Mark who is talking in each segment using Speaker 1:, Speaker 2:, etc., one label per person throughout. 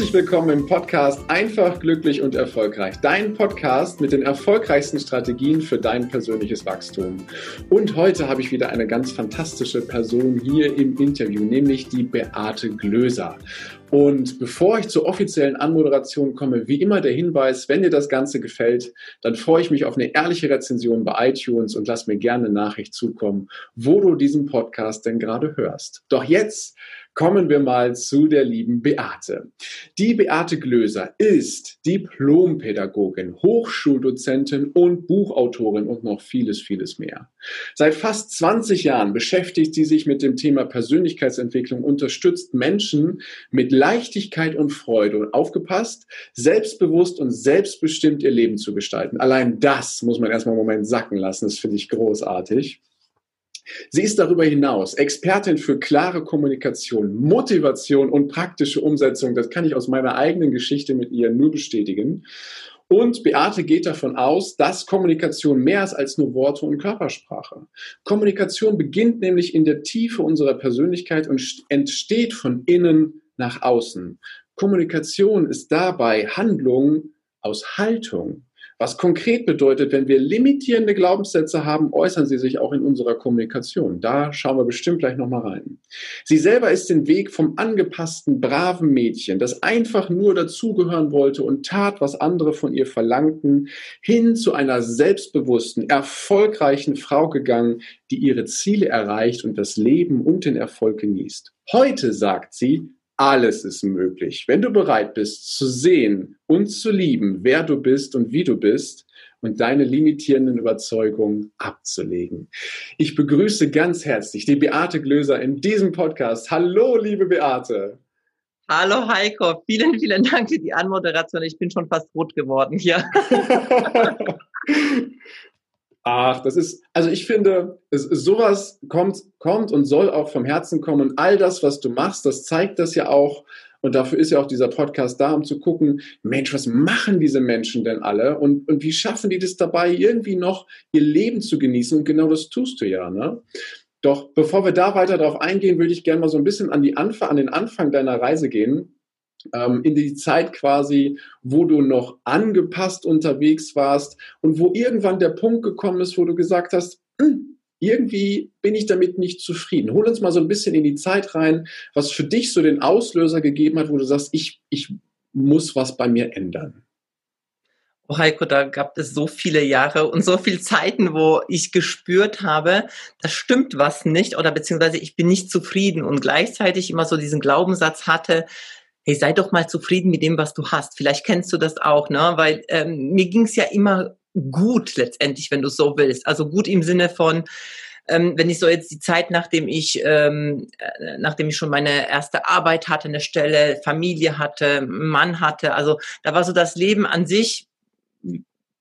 Speaker 1: Herzlich willkommen im Podcast Einfach, glücklich und erfolgreich. Dein Podcast mit den erfolgreichsten Strategien für dein persönliches Wachstum. Und heute habe ich wieder eine ganz fantastische Person hier im Interview, nämlich die Beate Glöser. Und bevor ich zur offiziellen Anmoderation komme, wie immer der Hinweis, wenn dir das Ganze gefällt, dann freue ich mich auf eine ehrliche Rezension bei iTunes und lass mir gerne eine Nachricht zukommen, wo du diesen Podcast denn gerade hörst. Doch jetzt Kommen wir mal zu der lieben Beate. Die Beate Glöser ist Diplompädagogin, Hochschuldozentin und Buchautorin und noch vieles, vieles mehr. Seit fast 20 Jahren beschäftigt sie sich mit dem Thema Persönlichkeitsentwicklung, unterstützt Menschen mit Leichtigkeit und Freude und aufgepasst, selbstbewusst und selbstbestimmt ihr Leben zu gestalten. Allein das muss man erstmal einen Moment sacken lassen. Das finde ich großartig. Sie ist darüber hinaus Expertin für klare Kommunikation, Motivation und praktische Umsetzung. Das kann ich aus meiner eigenen Geschichte mit ihr nur bestätigen. Und Beate geht davon aus, dass Kommunikation mehr ist als nur Worte und Körpersprache. Kommunikation beginnt nämlich in der Tiefe unserer Persönlichkeit und entsteht von innen nach außen. Kommunikation ist dabei Handlung aus Haltung. Was konkret bedeutet, wenn wir limitierende Glaubenssätze haben, äußern sie sich auch in unserer Kommunikation. Da schauen wir bestimmt gleich nochmal rein. Sie selber ist den Weg vom angepassten, braven Mädchen, das einfach nur dazugehören wollte und tat, was andere von ihr verlangten, hin zu einer selbstbewussten, erfolgreichen Frau gegangen, die ihre Ziele erreicht und das Leben und den Erfolg genießt. Heute sagt sie, alles ist möglich. Wenn du bereit bist zu sehen und zu lieben, wer du bist und wie du bist und deine limitierenden Überzeugungen abzulegen. Ich begrüße ganz herzlich die Beate Glöser in diesem Podcast. Hallo, liebe Beate.
Speaker 2: Hallo Heiko, vielen, vielen Dank für die Anmoderation. Ich bin schon fast rot geworden hier.
Speaker 1: Ach, das ist, also ich finde, es, sowas kommt, kommt und soll auch vom Herzen kommen. Und all das, was du machst, das zeigt das ja auch. Und dafür ist ja auch dieser Podcast da, um zu gucken, Mensch, was machen diese Menschen denn alle? Und, und wie schaffen die das dabei, irgendwie noch ihr Leben zu genießen? Und genau das tust du ja, ne? Doch bevor wir da weiter darauf eingehen, würde ich gerne mal so ein bisschen an, die Anf an den Anfang deiner Reise gehen in die Zeit quasi, wo du noch angepasst unterwegs warst und wo irgendwann der Punkt gekommen ist, wo du gesagt hast, hm, irgendwie bin ich damit nicht zufrieden. Hol uns mal so ein bisschen in die Zeit rein, was für dich so den Auslöser gegeben hat, wo du sagst, ich, ich muss was bei mir ändern.
Speaker 2: Oh Heiko, da gab es so viele Jahre und so viele Zeiten, wo ich gespürt habe, da stimmt was nicht oder beziehungsweise ich bin nicht zufrieden und gleichzeitig immer so diesen Glaubenssatz hatte, hey, sei doch mal zufrieden mit dem, was du hast. Vielleicht kennst du das auch, ne? Weil ähm, mir ging es ja immer gut letztendlich, wenn du so willst. Also gut im Sinne von, ähm, wenn ich so jetzt die Zeit, nachdem ich, ähm, äh, nachdem ich schon meine erste Arbeit hatte, eine Stelle, Familie hatte, Mann hatte, also da war so das Leben an sich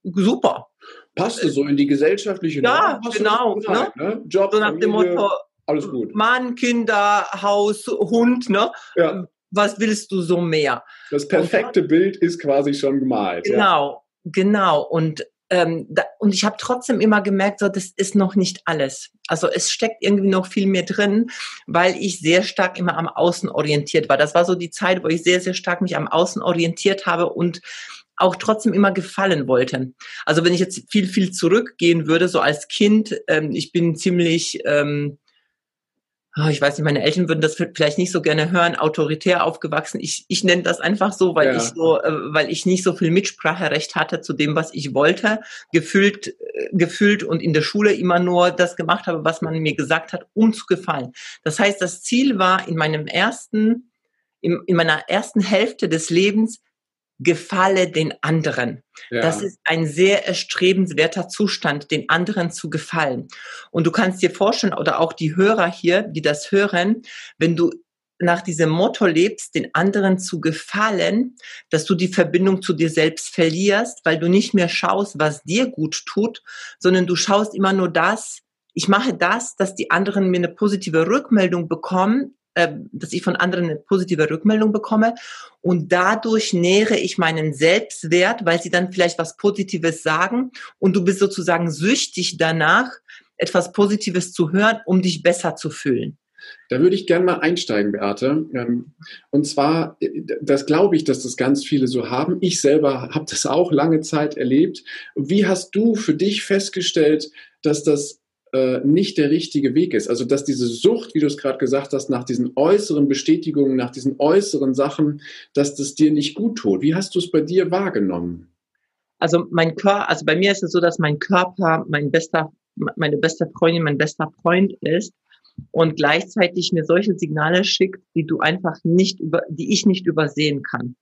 Speaker 2: super.
Speaker 1: Passte so in die gesellschaftliche
Speaker 2: Ja, genau. Gesagt, ne? ne? Job, so nach Familie, dem Motto, alles gut. Mann, Kinder, Haus, Hund, ne? Ja was willst du so mehr?
Speaker 1: Das perfekte und, Bild ist quasi schon gemalt.
Speaker 2: Genau, ja. genau. Und ähm, da, und ich habe trotzdem immer gemerkt, so das ist noch nicht alles. Also es steckt irgendwie noch viel mehr drin, weil ich sehr stark immer am Außen orientiert war. Das war so die Zeit, wo ich sehr, sehr stark mich am Außen orientiert habe und auch trotzdem immer gefallen wollte. Also wenn ich jetzt viel, viel zurückgehen würde, so als Kind, ähm, ich bin ziemlich ähm, Oh, ich weiß nicht, meine Eltern würden das vielleicht nicht so gerne hören, autoritär aufgewachsen. Ich, ich nenne das einfach so, weil ja. ich so, äh, weil ich nicht so viel Mitspracherecht hatte zu dem, was ich wollte, gefühlt, äh, gefühlt und in der Schule immer nur das gemacht habe, was man mir gesagt hat, um zu gefallen. Das heißt, das Ziel war in meinem ersten, in, in meiner ersten Hälfte des Lebens, gefalle den anderen. Ja. Das ist ein sehr erstrebenswerter Zustand, den anderen zu gefallen. Und du kannst dir vorstellen, oder auch die Hörer hier, die das hören, wenn du nach diesem Motto lebst, den anderen zu gefallen, dass du die Verbindung zu dir selbst verlierst, weil du nicht mehr schaust, was dir gut tut, sondern du schaust immer nur das, ich mache das, dass die anderen mir eine positive Rückmeldung bekommen, äh, dass ich von anderen eine positive Rückmeldung bekomme und dadurch nähere ich meinen Selbstwert, weil sie dann vielleicht was Positives sagen und du bist sozusagen süchtig danach, etwas Positives zu hören, um dich besser zu fühlen.
Speaker 1: Da würde ich gerne mal einsteigen, Beate. Ähm, und zwar, das glaube ich, dass das ganz viele so haben. Ich selber habe das auch lange Zeit erlebt. Wie hast du für dich festgestellt, dass das äh, nicht der richtige Weg ist? Also, dass diese Sucht, wie du es gerade gesagt hast, nach diesen äußeren Bestätigungen, nach diesen äußeren Sachen, dass das dir nicht gut tut. Wie hast du es bei dir wahrgenommen?
Speaker 2: Also mein Körper, also bei mir ist es so, dass mein Körper mein bester, meine beste Freundin, mein bester Freund ist und gleichzeitig mir solche Signale schickt, die du einfach nicht über, die ich nicht übersehen kann.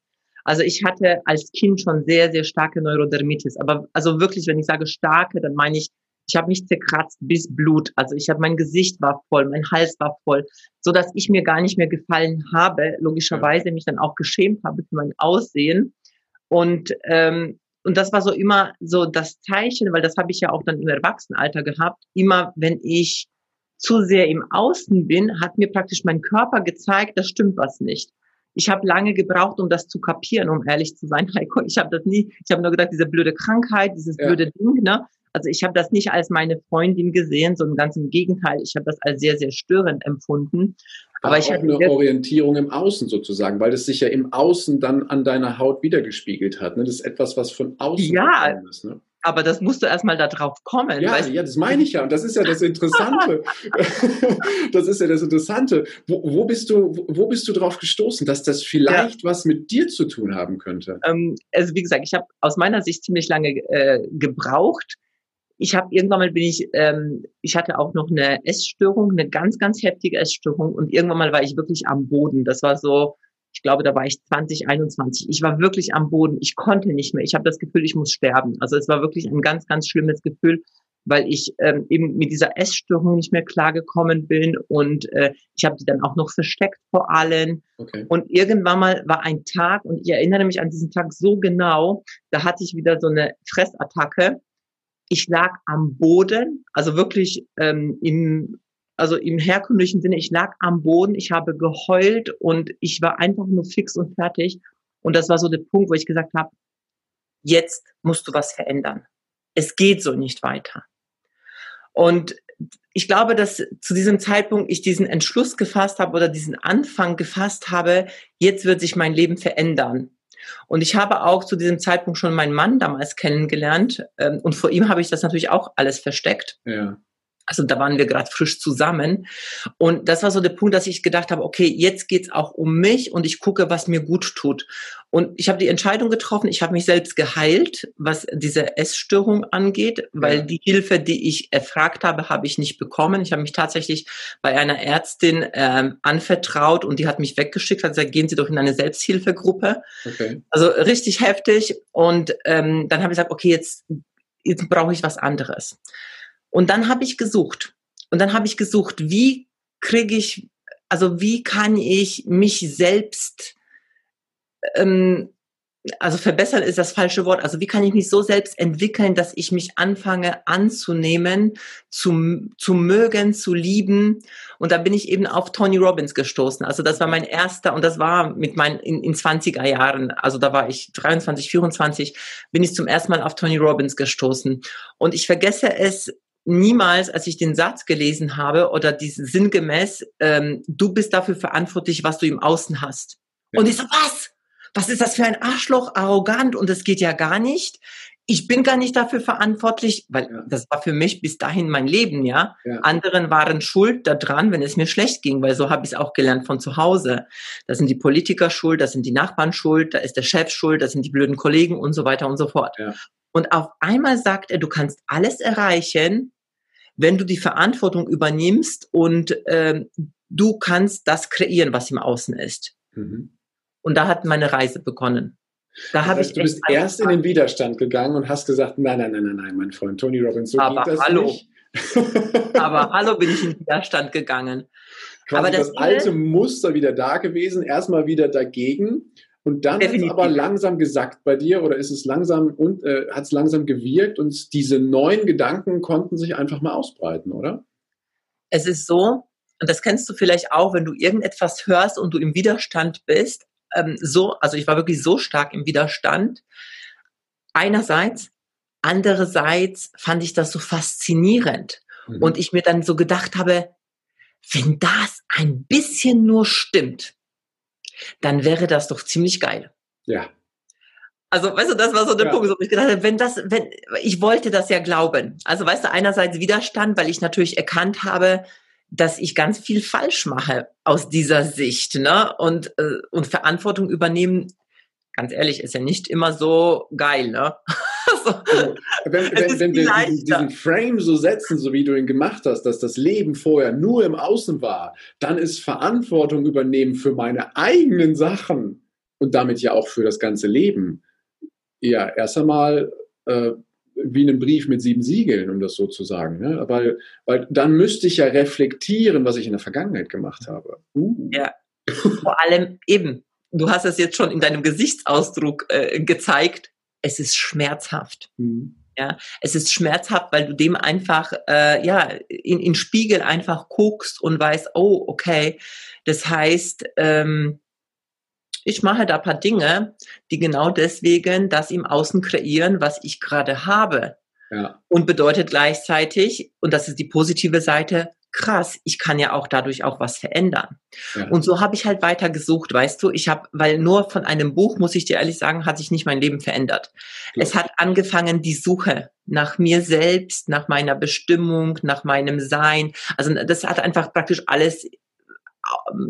Speaker 2: Also ich hatte als Kind schon sehr, sehr starke Neurodermitis. Aber also wirklich, wenn ich sage starke, dann meine ich, ich habe mich zerkratzt bis Blut. Also ich habe mein Gesicht war voll, mein Hals war voll, so dass ich mir gar nicht mehr gefallen habe. Logischerweise mich dann auch geschämt habe für mein Aussehen. Und ähm, und das war so immer so das Zeichen, weil das habe ich ja auch dann im Erwachsenenalter gehabt. Immer wenn ich zu sehr im Außen bin, hat mir praktisch mein Körper gezeigt, das stimmt was nicht. Ich habe lange gebraucht, um das zu kapieren, um ehrlich zu sein, Heiko. Ich habe das nie, ich habe nur gedacht, diese blöde Krankheit, dieses ja. blöde Ding, ne? Also ich habe das nicht als meine Freundin gesehen, sondern ganz im Gegenteil. Ich habe das als sehr, sehr störend empfunden.
Speaker 1: Aber, Aber ich habe eine Orientierung im Außen sozusagen, weil es sich ja im Außen dann an deiner Haut wiedergespiegelt hat. Ne? Das ist etwas, was von außen
Speaker 2: ja, ist. Ne? aber das musst du erstmal da drauf kommen.
Speaker 1: Ja, ja, das meine ich ja. Und das ist ja das Interessante. das ist ja das Interessante. Wo, wo, bist du, wo bist du drauf gestoßen, dass das vielleicht ja. was mit dir zu tun haben könnte?
Speaker 2: Ähm, also wie gesagt, ich habe aus meiner Sicht ziemlich lange äh, gebraucht. Ich habe irgendwann mal bin ich, ähm, ich hatte auch noch eine Essstörung, eine ganz, ganz heftige Essstörung und irgendwann mal war ich wirklich am Boden. Das war so, ich glaube, da war ich 20, 21. Ich war wirklich am Boden. Ich konnte nicht mehr. Ich habe das Gefühl, ich muss sterben. Also es war wirklich ein ganz, ganz schlimmes Gefühl, weil ich ähm, eben mit dieser Essstörung nicht mehr klargekommen bin und äh, ich habe die dann auch noch versteckt vor allen. Okay. Und irgendwann mal war ein Tag und ich erinnere mich an diesen Tag so genau. Da hatte ich wieder so eine Fressattacke. Ich lag am Boden, also wirklich ähm, im also im herkömmlichen Sinne, ich lag am Boden, ich habe geheult und ich war einfach nur fix und fertig. Und das war so der Punkt, wo ich gesagt habe, jetzt musst du was verändern. Es geht so nicht weiter. Und ich glaube, dass zu diesem Zeitpunkt ich diesen Entschluss gefasst habe oder diesen Anfang gefasst habe, jetzt wird sich mein Leben verändern. Und ich habe auch zu diesem Zeitpunkt schon meinen Mann damals kennengelernt. Ähm, und vor ihm habe ich das natürlich auch alles versteckt. Ja. Also da waren wir gerade frisch zusammen. Und das war so der Punkt, dass ich gedacht habe, okay, jetzt geht's auch um mich und ich gucke, was mir gut tut. Und ich habe die Entscheidung getroffen, ich habe mich selbst geheilt, was diese Essstörung angeht, weil die Hilfe, die ich erfragt habe, habe ich nicht bekommen. Ich habe mich tatsächlich bei einer Ärztin ähm, anvertraut und die hat mich weggeschickt, hat gesagt, gehen Sie doch in eine Selbsthilfegruppe. Okay. Also richtig heftig. Und ähm, dann habe ich gesagt, okay, jetzt, jetzt brauche ich was anderes. Und dann habe ich gesucht. Und dann habe ich gesucht, wie kriege ich, also wie kann ich mich selbst, ähm, also verbessern ist das falsche Wort, also wie kann ich mich so selbst entwickeln, dass ich mich anfange anzunehmen, zu, zu mögen, zu lieben. Und da bin ich eben auf Tony Robbins gestoßen. Also das war mein erster, und das war mit meinen in, in 20er Jahren, also da war ich 23, 24, bin ich zum ersten Mal auf Tony Robbins gestoßen. Und ich vergesse es niemals, als ich den Satz gelesen habe oder diesen sinngemäß, ähm, du bist dafür verantwortlich, was du im Außen hast. Ja. Und ich so, was? Was ist das für ein Arschloch, arrogant und das geht ja gar nicht. Ich bin gar nicht dafür verantwortlich, weil das war für mich bis dahin mein Leben, ja? ja. Anderen waren schuld daran, wenn es mir schlecht ging, weil so habe ich es auch gelernt von zu Hause. Da sind die Politiker schuld, da sind die Nachbarn schuld, da ist der Chef schuld, da sind die blöden Kollegen und so weiter und so fort. Ja. Und auf einmal sagt er, du kannst alles erreichen, wenn du die Verantwortung übernimmst und ähm, du kannst das kreieren, was im Außen ist. Mhm. Und da hat meine Reise begonnen.
Speaker 1: Da das heißt, ich du bist erst in den Widerstand gegangen und hast gesagt, nein, nein, nein, nein, nein, mein Freund Tony Robbins, so
Speaker 2: Aber
Speaker 1: geht das
Speaker 2: hallo.
Speaker 1: nicht.
Speaker 2: Aber hallo bin ich in den Widerstand gegangen.
Speaker 1: Quasi aber das, das alte Muster wieder da gewesen, erstmal wieder dagegen und dann ist es aber langsam gesackt bei dir oder ist es langsam und äh, hat es langsam gewirkt und diese neuen Gedanken konnten sich einfach mal ausbreiten, oder?
Speaker 2: Es ist so, und das kennst du vielleicht auch, wenn du irgendetwas hörst und du im Widerstand bist, ähm, so, also ich war wirklich so stark im Widerstand. Einerseits, andererseits fand ich das so faszinierend mhm. und ich mir dann so gedacht habe, wenn das ein bisschen nur stimmt, dann wäre das doch ziemlich geil.
Speaker 1: Ja.
Speaker 2: Also, weißt du, das war so der ja. Punkt, wo ich gedacht habe, wenn das, wenn, ich wollte das ja glauben. Also, weißt du, einerseits Widerstand, weil ich natürlich erkannt habe, dass ich ganz viel falsch mache aus dieser Sicht, ne? Und, äh, und Verantwortung übernehmen, ganz ehrlich, ist ja nicht immer so geil, ne?
Speaker 1: also, wenn, wenn, wenn wir diesen, diesen, Frame so setzen, so wie du ihn gemacht hast, dass das Leben vorher nur im Außen war, dann ist Verantwortung übernehmen für meine eigenen Sachen und damit ja auch für das ganze Leben ja erst einmal äh, wie einen Brief mit sieben Siegeln, um das so zu sagen. Ne? Weil, weil dann müsste ich ja reflektieren, was ich in der Vergangenheit gemacht habe.
Speaker 2: Uh. Ja, vor allem eben, du hast es jetzt schon in deinem Gesichtsausdruck äh, gezeigt, es ist schmerzhaft. Mhm. Ja, es ist schmerzhaft, weil du dem einfach, äh, ja, in, in Spiegel einfach guckst und weißt, oh, okay, das heißt, ähm, ich mache da paar Dinge, die genau deswegen das im Außen kreieren, was ich gerade habe. Ja. Und bedeutet gleichzeitig, und das ist die positive Seite, krass, ich kann ja auch dadurch auch was verändern. Ja. Und so habe ich halt weiter gesucht, weißt du, ich habe, weil nur von einem Buch, muss ich dir ehrlich sagen, hat sich nicht mein Leben verändert. Ja. Es hat angefangen, die Suche nach mir selbst, nach meiner Bestimmung, nach meinem Sein. Also das hat einfach praktisch alles,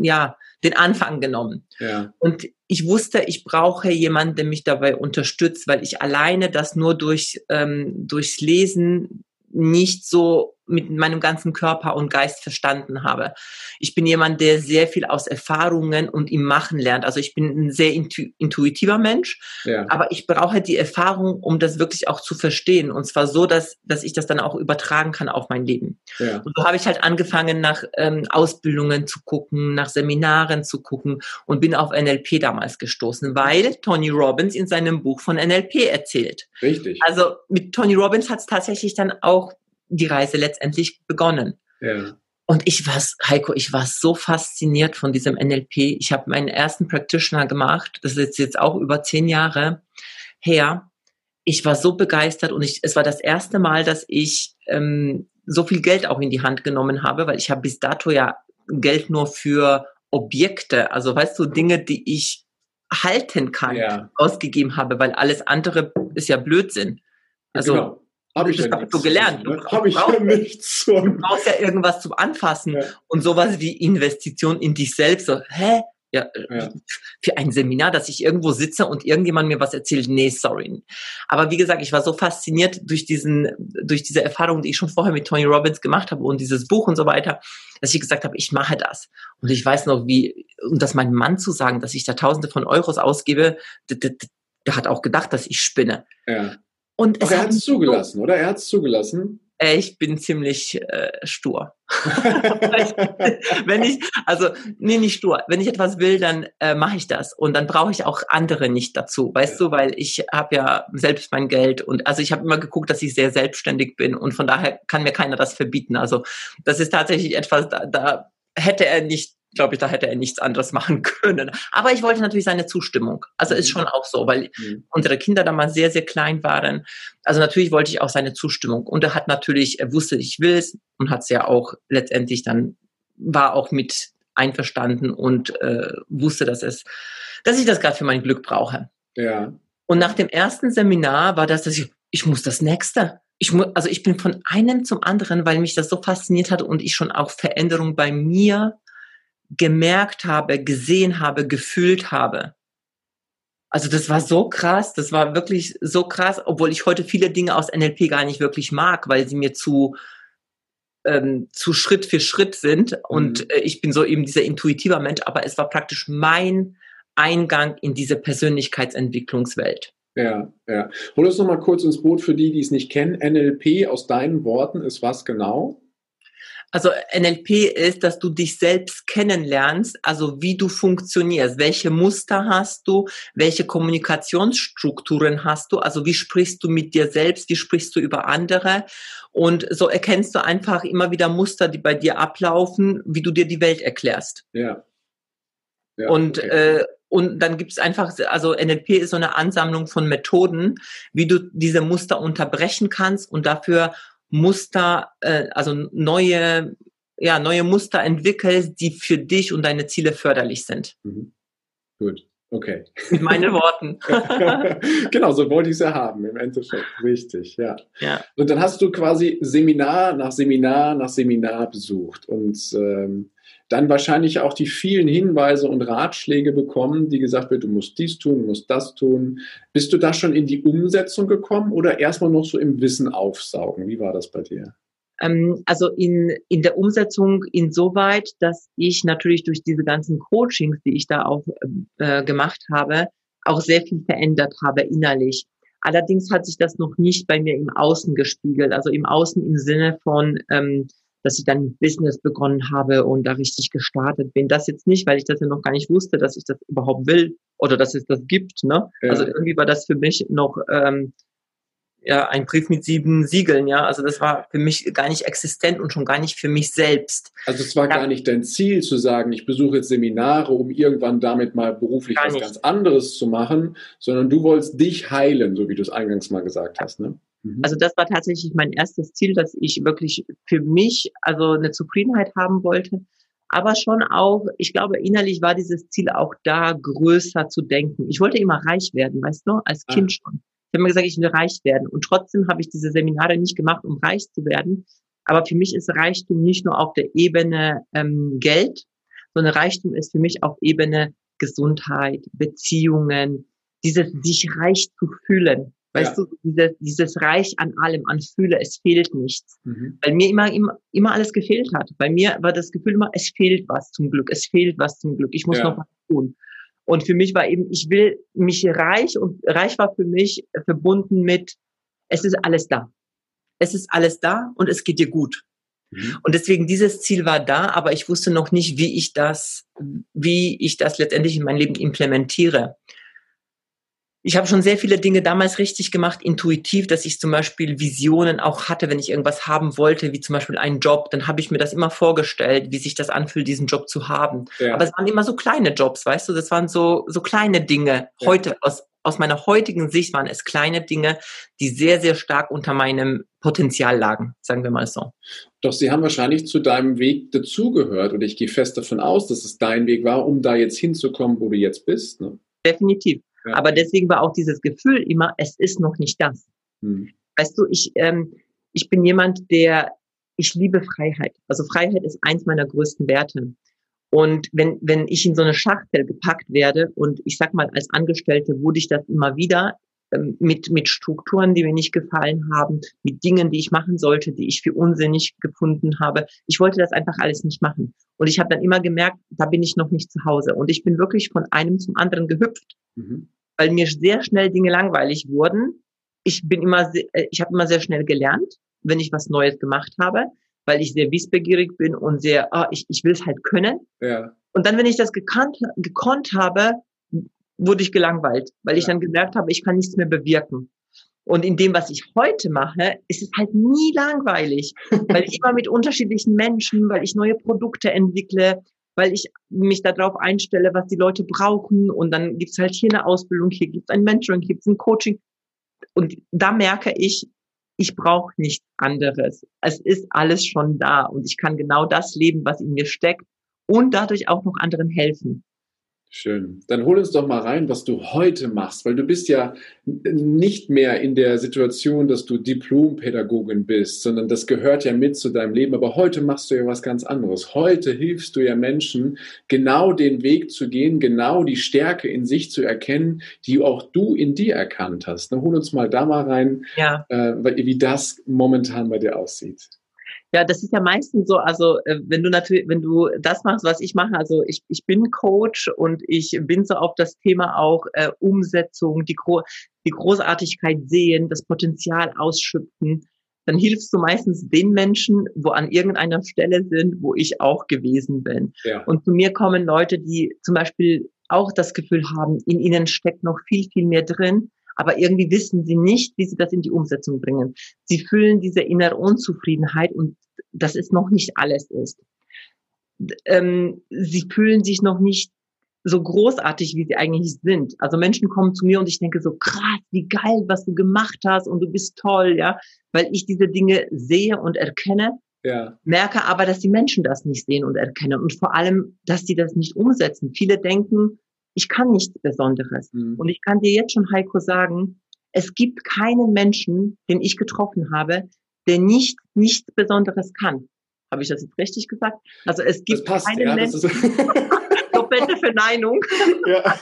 Speaker 2: ja, den Anfang genommen. Ja. Und ich wusste, ich brauche jemanden, der mich dabei unterstützt, weil ich alleine das nur durch, ähm, durchs Lesen nicht so mit meinem ganzen Körper und Geist verstanden habe. Ich bin jemand, der sehr viel aus Erfahrungen und im Machen lernt. Also ich bin ein sehr intu intuitiver Mensch, ja. aber ich brauche die Erfahrung, um das wirklich auch zu verstehen. Und zwar so, dass, dass ich das dann auch übertragen kann auf mein Leben. Ja. Und so habe ich halt angefangen, nach ähm, Ausbildungen zu gucken, nach Seminaren zu gucken und bin auf NLP damals gestoßen, weil Tony Robbins in seinem Buch von NLP erzählt.
Speaker 1: Richtig.
Speaker 2: Also mit Tony Robbins hat es tatsächlich dann auch die Reise letztendlich begonnen. Ja. Und ich war, Heiko, ich war so fasziniert von diesem NLP. Ich habe meinen ersten Practitioner gemacht. Das ist jetzt, auch über zehn Jahre her. Ich war so begeistert und ich, es war das erste Mal, dass ich ähm, so viel Geld auch in die Hand genommen habe, weil ich habe bis dato ja Geld nur für Objekte, also weißt du, Dinge, die ich halten kann, ja. ausgegeben habe, weil alles andere ist ja Blödsinn. Also genau. Habe ich das ja so gelernt.
Speaker 1: Ne? Habe ich ja.
Speaker 2: Du brauchst ja irgendwas zum Anfassen. Ja. Und sowas wie Investition in dich selbst. So, hä? Ja, ja, für ein Seminar, dass ich irgendwo sitze und irgendjemand mir was erzählt. Nee, sorry. Aber wie gesagt, ich war so fasziniert durch diesen, durch diese Erfahrung, die ich schon vorher mit Tony Robbins gemacht habe und dieses Buch und so weiter, dass ich gesagt habe, ich mache das. Und ich weiß noch, wie, um das meinem Mann zu sagen, dass ich da Tausende von Euros ausgebe, der hat auch gedacht, dass ich spinne. Ja.
Speaker 1: Und es er hat es zugelassen, so, oder? Er hat es zugelassen.
Speaker 2: Äh, ich bin ziemlich äh, stur. wenn ich, also nee, nicht stur. Wenn ich etwas will, dann äh, mache ich das und dann brauche ich auch andere nicht dazu, weißt ja. du, weil ich habe ja selbst mein Geld und also ich habe immer geguckt, dass ich sehr selbstständig bin und von daher kann mir keiner das verbieten. Also das ist tatsächlich etwas, da, da hätte er nicht glaube ich, da hätte er nichts anderes machen können. Aber ich wollte natürlich seine Zustimmung. Also ist mhm. schon auch so, weil mhm. unsere Kinder damals sehr, sehr klein waren. Also natürlich wollte ich auch seine Zustimmung. Und er hat natürlich, er wusste, ich will es und hat es ja auch letztendlich dann, war auch mit einverstanden und äh, wusste, dass es, dass ich das gerade für mein Glück brauche.
Speaker 1: Ja.
Speaker 2: Und nach dem ersten Seminar war das, dass ich, ich muss das nächste. Ich muss, also ich bin von einem zum anderen, weil mich das so fasziniert hat und ich schon auch Veränderungen bei mir gemerkt habe, gesehen habe, gefühlt habe. Also das war so krass, das war wirklich so krass, obwohl ich heute viele Dinge aus NLP gar nicht wirklich mag, weil sie mir zu ähm, zu Schritt für Schritt sind und mhm. äh, ich bin so eben dieser intuitiver Mensch, aber es war praktisch mein Eingang in diese Persönlichkeitsentwicklungswelt.
Speaker 1: Ja, ja. Hol uns noch mal kurz ins Boot für die, die es nicht kennen. NLP aus deinen Worten ist was genau?
Speaker 2: Also NLP ist, dass du dich selbst kennenlernst, also wie du funktionierst, welche Muster hast du, welche Kommunikationsstrukturen hast du, also wie sprichst du mit dir selbst, wie sprichst du über andere und so erkennst du einfach immer wieder Muster, die bei dir ablaufen, wie du dir die Welt erklärst.
Speaker 1: Ja.
Speaker 2: ja und okay. äh, und dann gibt es einfach, also NLP ist so eine Ansammlung von Methoden, wie du diese Muster unterbrechen kannst und dafür Muster, äh, also neue ja, neue Muster entwickelst, die für dich und deine Ziele förderlich sind.
Speaker 1: Mhm. Gut. Okay.
Speaker 2: Mit meinen Worten.
Speaker 1: genau, so wollte ich es ja haben, im Endeffekt. Richtig, ja.
Speaker 2: ja.
Speaker 1: Und dann hast du quasi Seminar nach Seminar nach Seminar besucht und ähm, dann wahrscheinlich auch die vielen Hinweise und Ratschläge bekommen, die gesagt wird, du musst dies tun, du musst das tun. Bist du da schon in die Umsetzung gekommen oder erstmal noch so im Wissen aufsaugen? Wie war das bei dir?
Speaker 2: Ähm, also in, in der Umsetzung insoweit, dass ich natürlich durch diese ganzen Coachings, die ich da auch äh, gemacht habe, auch sehr viel verändert habe innerlich. Allerdings hat sich das noch nicht bei mir im Außen gespiegelt, also im Außen im Sinne von, ähm, dass ich dann Business begonnen habe und da richtig gestartet bin. Das jetzt nicht, weil ich das ja noch gar nicht wusste, dass ich das überhaupt will oder dass es das gibt. Ne? Ja. Also irgendwie war das für mich noch ähm, ja, ein Brief mit sieben Siegeln, ja. Also das war für mich gar nicht existent und schon gar nicht für mich selbst.
Speaker 1: Also es war ja. gar nicht dein Ziel zu sagen, ich besuche jetzt Seminare, um irgendwann damit mal beruflich was ganz anderes zu machen, sondern du wolltest dich heilen, so wie du es eingangs mal gesagt hast, ne?
Speaker 2: Mhm. Also das war tatsächlich mein erstes Ziel, dass ich wirklich für mich also eine Zufriedenheit haben wollte. Aber schon auch, ich glaube, innerlich war dieses Ziel auch da, größer zu denken. Ich wollte immer reich werden, weißt du, als ah. Kind schon. Ich habe mir gesagt, ich will reich werden. Und trotzdem habe ich diese Seminare nicht gemacht, um reich zu werden. Aber für mich ist Reichtum nicht nur auf der Ebene ähm, Geld, sondern Reichtum ist für mich auf Ebene Gesundheit, Beziehungen, dieses sich reich zu fühlen. Weißt ja. du, dieses, dieses Reich an allem, an Fühle, es fehlt nichts. Mhm. Weil mir immer, immer, immer alles gefehlt hat. Bei mir war das Gefühl immer, es fehlt was zum Glück, es fehlt was zum Glück, ich muss ja. noch was tun. Und für mich war eben, ich will mich reich und reich war für mich verbunden mit, es ist alles da. Es ist alles da und es geht dir gut. Mhm. Und deswegen dieses Ziel war da, aber ich wusste noch nicht, wie ich das, wie ich das letztendlich in mein Leben implementiere ich habe schon sehr viele Dinge damals richtig gemacht, intuitiv, dass ich zum Beispiel Visionen auch hatte, wenn ich irgendwas haben wollte, wie zum Beispiel einen Job, dann habe ich mir das immer vorgestellt, wie sich das anfühlt, diesen Job zu haben. Ja. Aber es waren immer so kleine Jobs, weißt du, das waren so, so kleine Dinge. Ja. Heute, aus, aus meiner heutigen Sicht waren es kleine Dinge, die sehr, sehr stark unter meinem Potenzial lagen, sagen wir mal so.
Speaker 1: Doch sie haben wahrscheinlich zu deinem Weg dazugehört und ich gehe fest davon aus, dass es dein Weg war, um da jetzt hinzukommen, wo du jetzt bist. Ne?
Speaker 2: Definitiv. Aber deswegen war auch dieses Gefühl immer, es ist noch nicht das. Hm. Weißt du, ich, ähm, ich bin jemand, der, ich liebe Freiheit. Also Freiheit ist eins meiner größten Werte. Und wenn, wenn ich in so eine Schachtel gepackt werde und ich sag mal, als Angestellte wurde ich das immer wieder ähm, mit, mit Strukturen, die mir nicht gefallen haben, mit Dingen, die ich machen sollte, die ich für unsinnig gefunden habe. Ich wollte das einfach alles nicht machen. Und ich habe dann immer gemerkt, da bin ich noch nicht zu Hause. Und ich bin wirklich von einem zum anderen gehüpft. Mhm weil mir sehr schnell Dinge langweilig wurden. Ich bin immer, äh, ich habe immer sehr schnell gelernt, wenn ich was Neues gemacht habe, weil ich sehr wissbegierig bin und sehr, oh, ich, ich will es halt können. Ja. Und dann, wenn ich das gekannt, gekonnt habe, wurde ich gelangweilt, weil ja. ich dann gemerkt habe, ich kann nichts mehr bewirken. Und in dem, was ich heute mache, ist es halt nie langweilig, weil ich immer mit unterschiedlichen Menschen, weil ich neue Produkte entwickle, weil ich mich darauf einstelle, was die Leute brauchen. Und dann gibt's halt hier eine Ausbildung, hier gibt's ein Mentoring, hier gibt's ein Coaching. Und da merke ich, ich brauche nichts anderes. Es ist alles schon da und ich kann genau das leben, was in mir steckt und dadurch auch noch anderen helfen.
Speaker 1: Schön. Dann hol uns doch mal rein, was du heute machst, weil du bist ja nicht mehr in der Situation, dass du Diplompädagogin bist, sondern das gehört ja mit zu deinem Leben. Aber heute machst du ja was ganz anderes. Heute hilfst du ja Menschen, genau den Weg zu gehen, genau die Stärke in sich zu erkennen, die auch du in dir erkannt hast. Dann hol uns mal da mal rein, ja. äh, wie das momentan bei dir aussieht.
Speaker 2: Ja, das ist ja meistens so, also äh, wenn du natürlich, wenn du das machst, was ich mache, also ich, ich bin Coach und ich bin so auf das Thema auch äh, Umsetzung, die, Gro die Großartigkeit sehen, das Potenzial ausschöpfen, dann hilfst du meistens den Menschen, wo an irgendeiner Stelle sind, wo ich auch gewesen bin. Ja. Und zu mir kommen Leute, die zum Beispiel auch das Gefühl haben, in ihnen steckt noch viel, viel mehr drin aber irgendwie wissen sie nicht, wie sie das in die Umsetzung bringen. Sie fühlen diese innere Unzufriedenheit und dass es noch nicht alles ist. Ähm, sie fühlen sich noch nicht so großartig, wie sie eigentlich sind. Also Menschen kommen zu mir und ich denke so, krass, wie geil, was du gemacht hast und du bist toll, ja, weil ich diese Dinge sehe und erkenne. Ja. Merke aber, dass die Menschen das nicht sehen und erkennen und vor allem, dass die das nicht umsetzen. Viele denken, ich kann nichts Besonderes. Mhm. Und ich kann dir jetzt schon, Heiko, sagen, es gibt keinen Menschen, den ich getroffen habe, der nicht nichts Besonderes kann. Habe ich das jetzt richtig gesagt? Also es gibt passt, keinen ja. Doppelte Verneinung. Ja.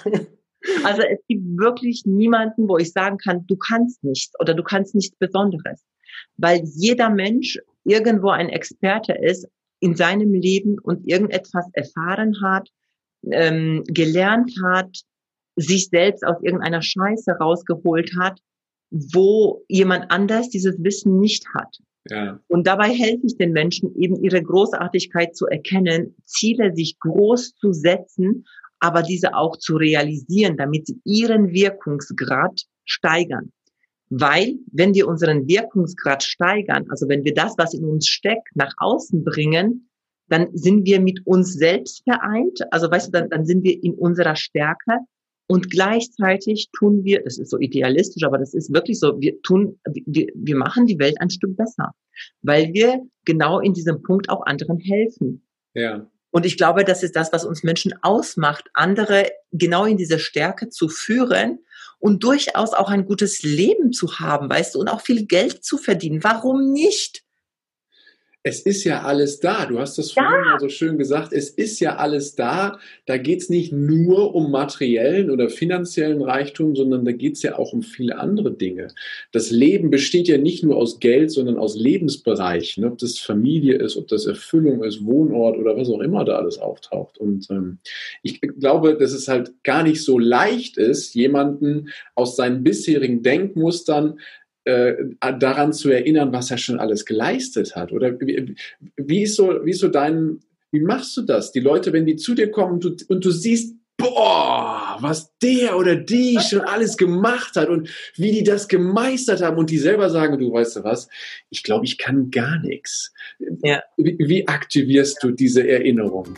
Speaker 2: Also es gibt wirklich niemanden, wo ich sagen kann, du kannst nichts oder du kannst nichts Besonderes. Weil jeder Mensch irgendwo ein Experte ist in seinem Leben und irgendetwas erfahren hat, ähm, gelernt hat, sich selbst aus irgendeiner Scheiße rausgeholt hat, wo jemand anders dieses Wissen nicht hat. Ja. Und dabei helfe ich den Menschen eben ihre Großartigkeit zu erkennen, Ziele sich groß zu setzen, aber diese auch zu realisieren, damit sie ihren Wirkungsgrad steigern. Weil, wenn wir unseren Wirkungsgrad steigern, also wenn wir das, was in uns steckt, nach außen bringen, dann sind wir mit uns selbst vereint. Also weißt du, dann, dann sind wir in unserer Stärke und gleichzeitig tun wir, das ist so idealistisch, aber das ist wirklich so, wir tun, wir, wir machen die Welt ein Stück besser, weil wir genau in diesem Punkt auch anderen helfen. Ja. Und ich glaube, das ist das, was uns Menschen ausmacht, andere genau in diese Stärke zu führen und durchaus auch ein gutes Leben zu haben, weißt du, und auch viel Geld zu verdienen. Warum nicht?
Speaker 1: Es ist ja alles da. Du hast das vorhin ja. mal so schön gesagt. Es ist ja alles da. Da geht es nicht nur um materiellen oder finanziellen Reichtum, sondern da geht es ja auch um viele andere Dinge. Das Leben besteht ja nicht nur aus Geld, sondern aus Lebensbereichen. Ob das Familie ist, ob das Erfüllung ist, Wohnort oder was auch immer da alles auftaucht. Und ähm, ich glaube, dass es halt gar nicht so leicht ist, jemanden aus seinen bisherigen Denkmustern äh, daran zu erinnern, was er schon alles geleistet hat? Oder wie, wie, ist so, wie ist so dein, wie machst du das? Die Leute, wenn die zu dir kommen und du, und du siehst, boah, was der oder die schon alles gemacht hat und wie die das gemeistert haben und die selber sagen, du weißt du was, ich glaube, ich kann gar nichts. Ja. Wie, wie aktivierst du diese Erinnerung?